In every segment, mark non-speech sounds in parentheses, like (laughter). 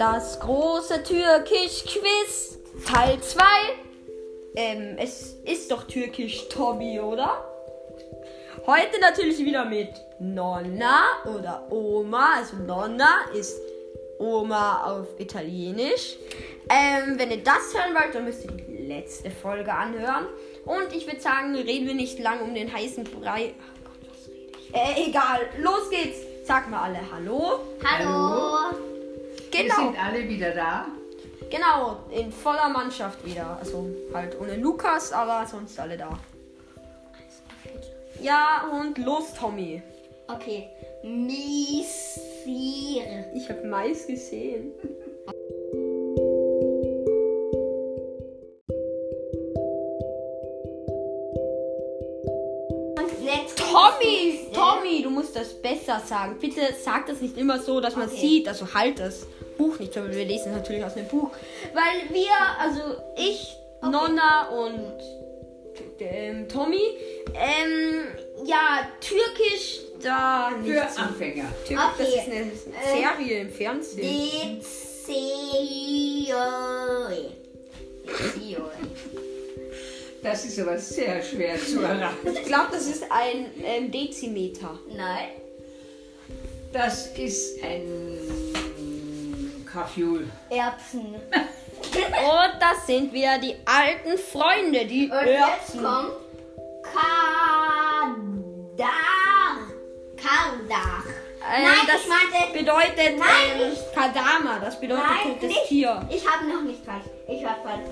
Das große Türkisch-Quiz Teil 2. Ähm, es ist doch Türkisch Tommy, oder? Heute natürlich wieder mit Nonna oder Oma. Also Nonna ist Oma auf Italienisch. Ähm, wenn ihr das hören wollt, dann müsst ihr die letzte Folge anhören. Und ich würde sagen, reden wir nicht lang um den heißen Brei. Oh Gott, was rede ich? Äh, egal. Los geht's. Sag mal alle Hallo. Hallo. Wir Genau. sind alle wieder da. Genau, in voller Mannschaft wieder. Also halt ohne Lukas, aber sonst alle da. Ja, und los, Tommy. Okay. Misier. Ich habe Mais gesehen. Und jetzt Tommy! Tommy, du musst das besser sagen. Bitte sag das nicht immer so, dass man Okay. sieht. Also halt das Buch nicht, aber wir lesen natürlich aus dem Buch. Weil wir, also ich, Nonna und ähm, Tommy, ähm, ja, Türkisch, da nicht Für so. Anfänger. Türkisch, das Okay. ist eine Äh, Serie im Fernsehen. Dezioi. Dezioi. Das ist aber sehr schwer zu (laughs) erraten. Ich glaube, das ist ein ähm, Dezimeter. Nein. Das ist ein Kaffeeul. Erbsen. (laughs) Und das sind wieder die alten Freunde, die Und jetzt Erbsen. kommt Kadar. Kardach. Ähm, Nein, das ich meinte. bedeutet Nein, ähm, nicht. Kadama, das bedeutet Nein, totes nicht. Tier. Ich habe noch nicht falsch. Ich war falsch.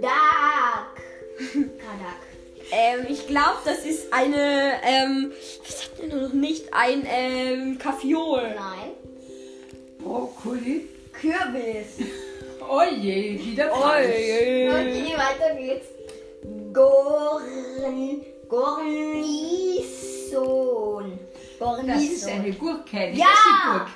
Kadak. (laughs) Kadak. Ähm, ich glaube, das ist eine, ähm, wie sagt man noch nicht, ein ähm, Kaffeeol. Nein. Brokkoli. Kürbis. (laughs) Oje, wieder falsch. Oi. Okay, weiter geht's. Gorn. Gornison. Das ist eine Gornison. Gurke, eine Ja!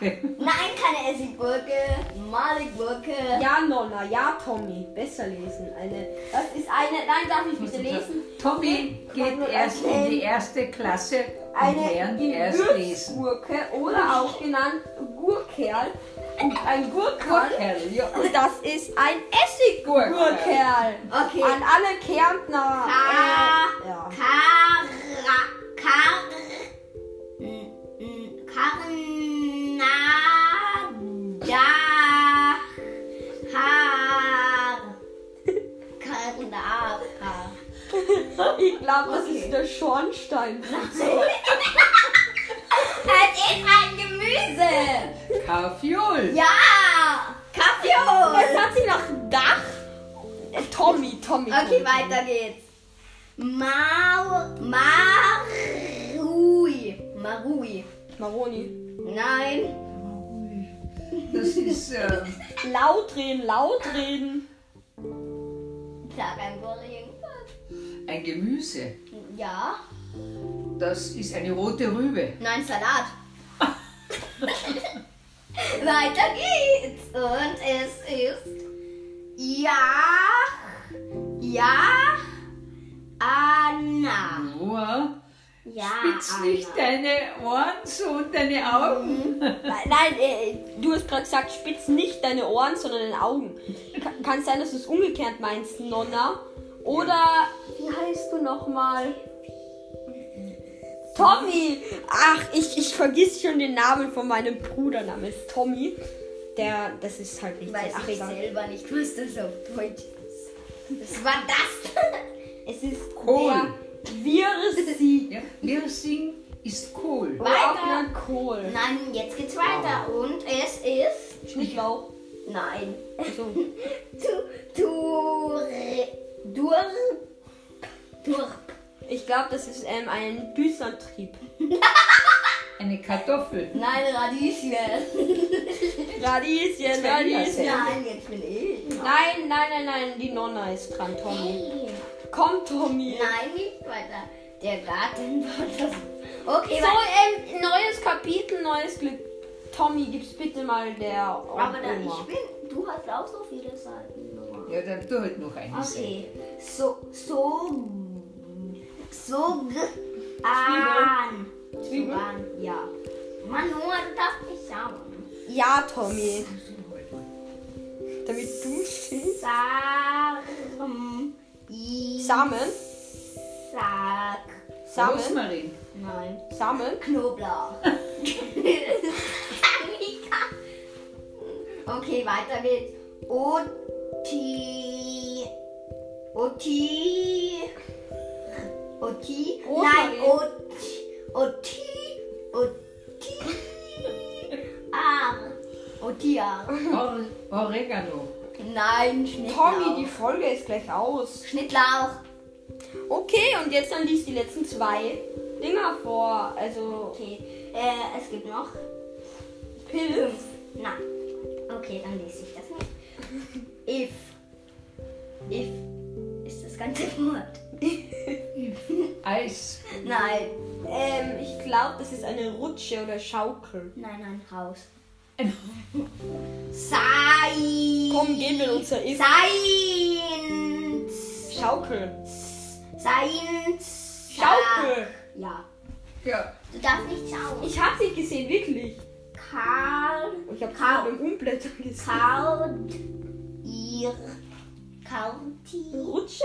Essiggurke. (laughs) Nein, keine Essiggurke. Maligurke. Ja, Nonna, ja, Tommy, besser lesen. Eine, das ist eine, nein, darf ich bitte lesen? Tommy geht erst in die erste Klasse und Eine lernt erst lesen. Gewürzgurke oder auch genannt Gurkerl. Ein Gurkerl. Gurkerl, ja. Und das ist ein Essiggurkerl. Okay. An alle Kärntner. Ka- Äh, ja. Kara. Kar. Haar. Karnada. (laughs) Ich glaube, das Okay. ist der Schornstein. (laughs) Es ist ein Gemüse. Kaffeeul. Ja. Kaffee. Es hat sie nach Dach. Tommy, Tommy. Okay, Tommy. weiter geht's. Mau, Marui. Marui. Maroni. Nein. Das ist äh, Laut reden, laut reden. Sag einfach irgendwas. ein Gemüse. Ja. Das ist eine rote Rübe. Nein, Salat. (laughs) weiter geht's. Und es ist. Ja. Ja. Anna. Noah, Ja. spitz nicht deine Ohren so und deine Augen. (laughs) Nein, nein äh, du hast gerade gesagt, spitz nicht deine Ohren, sondern deine Augen. Ka kann sein, dass du es umgekehrt meinst, Nonna. Oder, wie heißt du nochmal? Tommy! Ach, ich, ich vergiss schon den Namen von meinem Bruder. Name ist Tommy. Der, das ist halt nicht Weiß Ach, ich selber nicht, was das auf Deutsch ist. Was war das? Es ist Kohl. der Virsi. Ja, Wirsing ist Kohl. Weiter. Kohl. Nein, jetzt geht's weiter. Und es ist. Schnittlauch. Nein. So. Tu, tur, dur, dur. Ich glaube, das ist ähm, ein Büßantrieb. (laughs) Eine Kartoffel. Nein, Radieschen. (laughs) Radieschen, Radieschen. Nein, jetzt bin ich. Nein, nein, nein, nein, die Nonna ist dran, Tommy. Nein, Komm, Tommy. nicht weiter. Der Garten war das. Okay, So, ähm, neues Kapitel, neues Glück. Tommy, gib's bitte mal der Aber da, Oma. ich bin. Du hast auch so viele Seiten. Ja, dann tu halt noch eine Okay. So, so. So. An. Zwiebeln? An, ja. Mann, du darfst nicht schauen. Ja, Tommy. Damit du stehst. Sarm. Samen. Sack. Samen. Rosmarin. Nein. Samen. Knoblauch. (laughs) okay, weiter geht's. Oti. Oti. Oti. Nein, Oti. Oti. Oti. (laughs) Ar. Otiar. Or Oregano. Nein, Schnittlauch. Tommy, die Folge ist gleich aus. Schnittlauch. Okay, und jetzt dann liest die letzten zwei Dinger vor. Also Okay, äh, es gibt noch Pilz. Na, okay, dann lese ich das nicht. If. If ist das ganze (laughs) Wort. Eis. Nein, Ähm, ich glaube, das ist eine Rutsche oder Schaukel. nein, ein Haus. Ein Sein. Komm, gehen wir in unser If. Seins. Schaukel. Seins. Schaukel. Ja. Ja. Du darfst nicht schauen. Ich habe sie gesehen, wirklich. Karl. Und ich habe Kau. sie beim Umblättern gesehen. Kaut. Ihr. Kauti. Rutsche?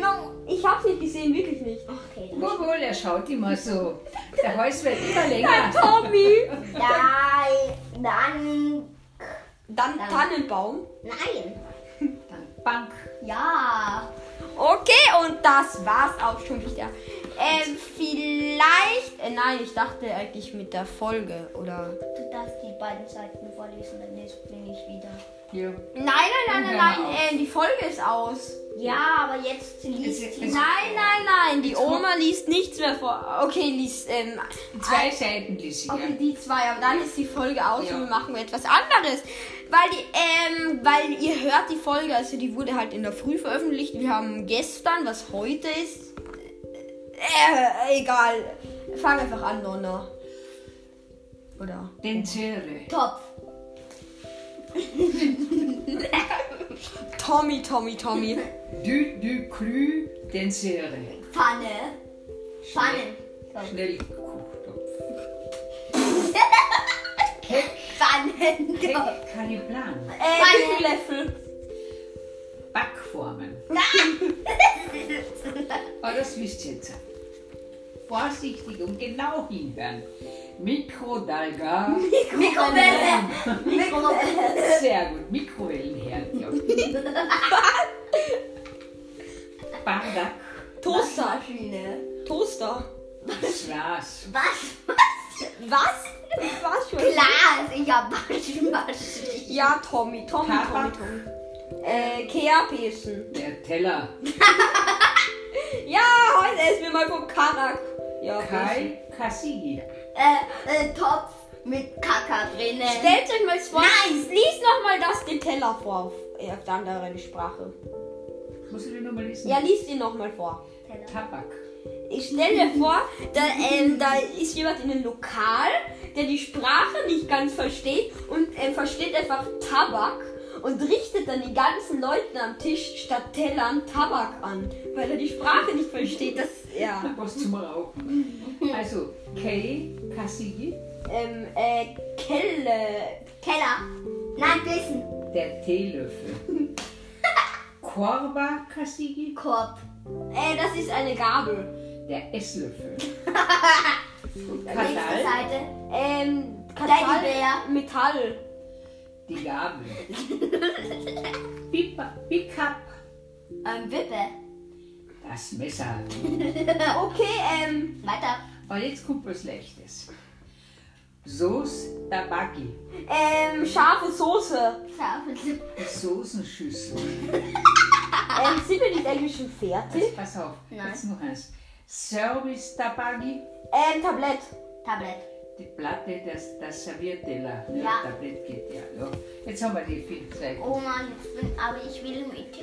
No. Ich habe sie gesehen, wirklich nicht. Okay, dann. Wohl, er schaut immer so. Der Hals wird immer länger. Tommy! (laughs) Dai. Dann. Dann Dann. Tannenbaum. Nein. Dann Bank. Ja. Okay, und das war's auch schon wieder. Ähm, vielleicht. Äh, nein, ich dachte eigentlich mit der Folge, oder? Du darfst die beiden Seiten vorlesen, dann bin ich wieder. Ja. Nein, nein, nein, nein, nein, äh, die Folge ist aus. Ja, aber jetzt liest Jetzt- sie. jetzt- Nein, nein, nein, die Oma liest nichts mehr vor. Okay, liest, ähm, Zwei Seiten lese ich. okay, Ja. die zwei, aber dann ist die Folge aus Ja. und wir machen etwas anderes. Weil die, ähm, weil ihr hört die Folge, also die wurde halt in der Früh veröffentlicht. Wir haben gestern, was heute ist. Äh, egal. Fang einfach an, Nonna. Oder? Denzere. Topf. Tommy, Tommy, Tommy. Du, du, cru, denzere. Pfanne. (laughs) Pfannen. Schnellkochtopf. Keck, Pfannen. Keck, Caliplan. Äh, Pfanne. Löffel. Backformen. Aber (laughs) das wisst ihr jetzt. Vorsichtig und genau hinhören. Mikrodalga. Mikrowelle. Mikrowelle. Sehr gut. Mikrowellenherd. Ja. Bardak. Toaster. Maschine. Toaster. Glas. Was? Was? Ich war schon. Glas. Ich hab Waschmaschine. Ja, Tommy, Tommy, Tommy, Tabak. Tommy. Äh, Kehrpesen. Der Teller. (laughs) Ja, heute essen wir mal vom Karak. Ja. Kai Kasigi. Äh, äh, Topf mit Kaka drinnen. Stellt euch mal vor. Nein. Lies nochmal das den Teller vor auf, äh, auf der anderen Sprache. Muss ich den nochmal lesen? Ja, lies ihn nochmal vor. Tabak. Ich stelle mir vor, da, ähm, da ist jemand in einem Lokal, der die Sprache nicht ganz versteht und ähm, versteht einfach Tabak und richtet dann die ganzen Leute am Tisch statt Tellern Tabak an, weil er die Sprache nicht versteht. Das, ja. Was zum Rauchen. (laughs) Also, Kei Kasigi. Ähm, äh, Kelle. Keller. Nein, Bissen. Der Teelöffel. (laughs) Korba Kasigi. Korb. Äh, das ist eine Gabel. Der Esslöffel. (laughs) Nächste Kadal. Seite. Ähm, Teddybär. Metall. Die Gabel. Pipa, Pickup. Ähm, Wippe. Das Messer. (laughs) Okay, ähm, Weiter. Aber jetzt kommt was Leichtes. Soße Tabaki. ähm, scharfe Soße. Schaufel. Die Soßenschüssel. Ähm, sind wir nicht eigentlich schon fertig? Also, pass auf. Nein. Jetzt noch eins. Service Tabaki. Ähm, Tablett. Tablet. Die Platte, das, das Servierteller. Ja. Tablett geht ja, ja. Jetzt haben wir die vier Zeichen. Oh Mann, ich bin, aber ich will mit.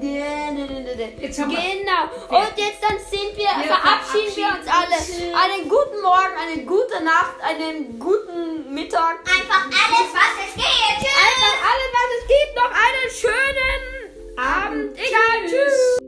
Nee, nee, nee, nee. Jetzt haben wir- Genau. Und jetzt dann sind wir, Wir verabschieden wir uns alle. Einen guten Morgen, eine gute Nacht, einen guten Mittag. Einfach alles, was es geht. Tschüss. Einfach alles, was es gibt. Noch einen schönen Abend. Egal. Tschüss.